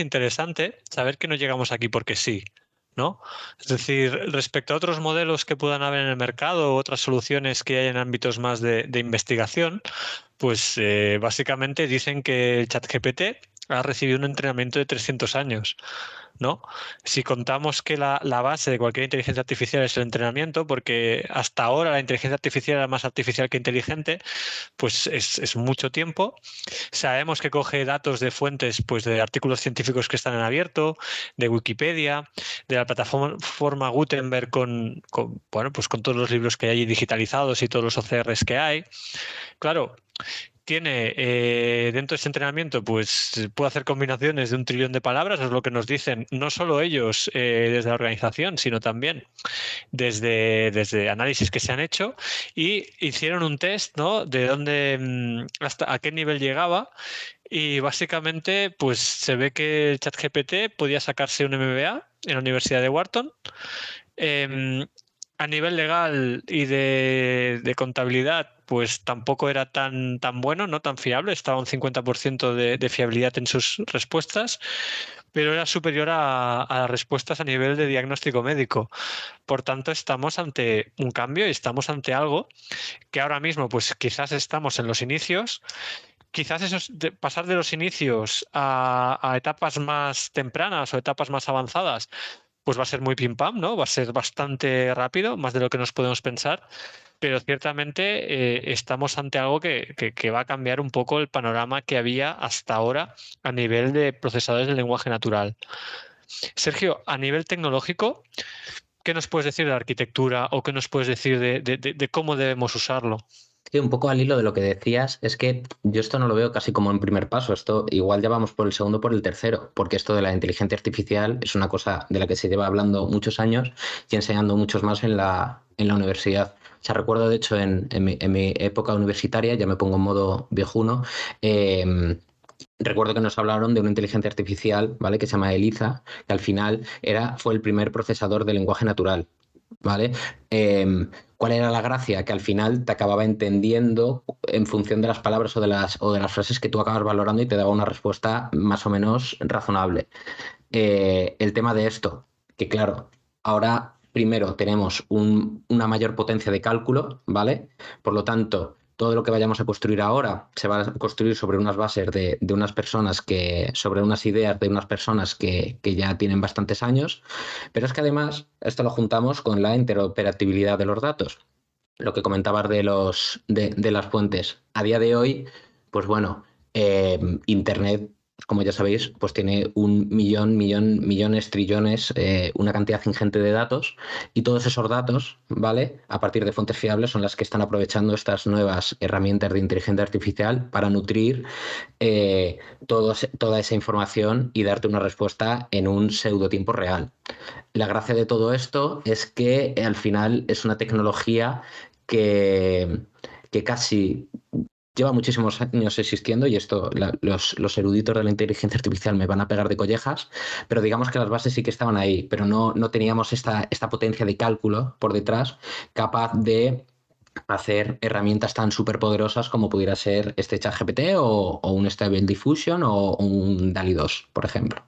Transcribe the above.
interesante saber que no llegamos aquí porque sí. ¿no? Es decir, respecto a otros modelos que puedan haber en el mercado o otras soluciones que hay en ámbitos más de, investigación, pues eh, básicamente dicen que el ChatGPT ha recibido un entrenamiento de 300 años. ¿no? Si contamos que la, base de cualquier inteligencia artificial es el entrenamiento, porque hasta ahora la inteligencia artificial era más artificial que inteligente, pues es, mucho tiempo. Sabemos que coge datos de fuentes, pues de artículos científicos que están en abierto, de Wikipedia, de la plataforma Gutenberg con, bueno, pues con todos los libros que hay digitalizados y todos los OCRs que hay. Claro, tiene eh, dentro de ese entrenamiento, pues puede hacer combinaciones de un trillón de palabras, es lo que nos dicen no solo ellos eh, desde la organización, sino también desde, desde análisis que se han hecho y hicieron un test ¿no? de dónde, mm, hasta a qué nivel llegaba y básicamente pues se ve que el chat GPT podía sacarse un MBA en la Universidad de Wharton. Em, a nivel legal y de, contabilidad, pues tampoco era tan, tan bueno, no tan fiable, estaba un 50% de, fiabilidad en sus respuestas, pero era superior a, las respuestas a nivel de diagnóstico médico. Por tanto, estamos ante un cambio y estamos ante algo que ahora mismo, pues quizás estamos en los inicios, quizás eso pasar de los inicios a, etapas más tempranas o etapas más avanzadas, pues va a ser muy pim pam, ¿no? Va a ser bastante rápido, más de lo que nos podemos pensar, pero ciertamente eh, estamos ante algo que, va a cambiar un poco el panorama que había hasta ahora a nivel de procesadores de lenguaje natural. Sergio, a nivel tecnológico, ¿qué nos puedes decir de la arquitectura o qué nos puedes decir de cómo debemos usarlo? Sí, un poco al hilo de lo que decías, es que yo esto no lo veo casi como en primer paso, esto igual ya vamos por el segundo, por el tercero, porque esto de la inteligencia artificial es una cosa de la que se lleva hablando muchos años y enseñando muchos más en la, en la universidad. O sea, recuerdo de hecho en, mi, época universitaria, ya me pongo en modo viejuno, em, recuerdo que nos hablaron de una inteligencia artificial, ¿vale? Que se llama ELIZA, que al final era, fue el primer procesador de lenguaje natural. ¿vale? Em, ¿Cuál era la gracia? Que al final te acababa entendiendo en función de las palabras o de las, o de las frases que tú acabas valorando y te daba una respuesta más o menos razonable. Eh, el tema de esto, que claro, ahora primero tenemos una mayor potencia de cálculo, ¿vale? Por lo tanto, todo lo que vayamos a construir ahora se va a construir sobre unas bases de, unas personas que, sobre unas ideas de unas personas que, ya tienen bastantes años, pero es que además esto lo juntamos con la interoperabilidad de los datos. Lo que comentabas de, los, de, las fuentes. A día de hoy, pues bueno, eh, Internet como ya sabéis, pues tiene un millón, millón, millones, trillones, eh, una cantidad ingente de datos y todos esos datos, ¿vale? A partir de fuentes fiables son las que están aprovechando estas nuevas herramientas de inteligencia artificial para nutrir eh, toda esa información y darte una respuesta en un pseudo tiempo real. La gracia de todo esto es que al final es una tecnología que, que casi lleva muchísimos años existiendo y esto los, eruditos de la inteligencia artificial me van a pegar de collejas, pero digamos que las bases sí que estaban ahí, pero no, no teníamos esta, esta potencia de cálculo por detrás capaz de hacer herramientas tan súper poderosas como pudiera ser este ChatGPT o, o un Stable Diffusion o un DALI 2, por ejemplo.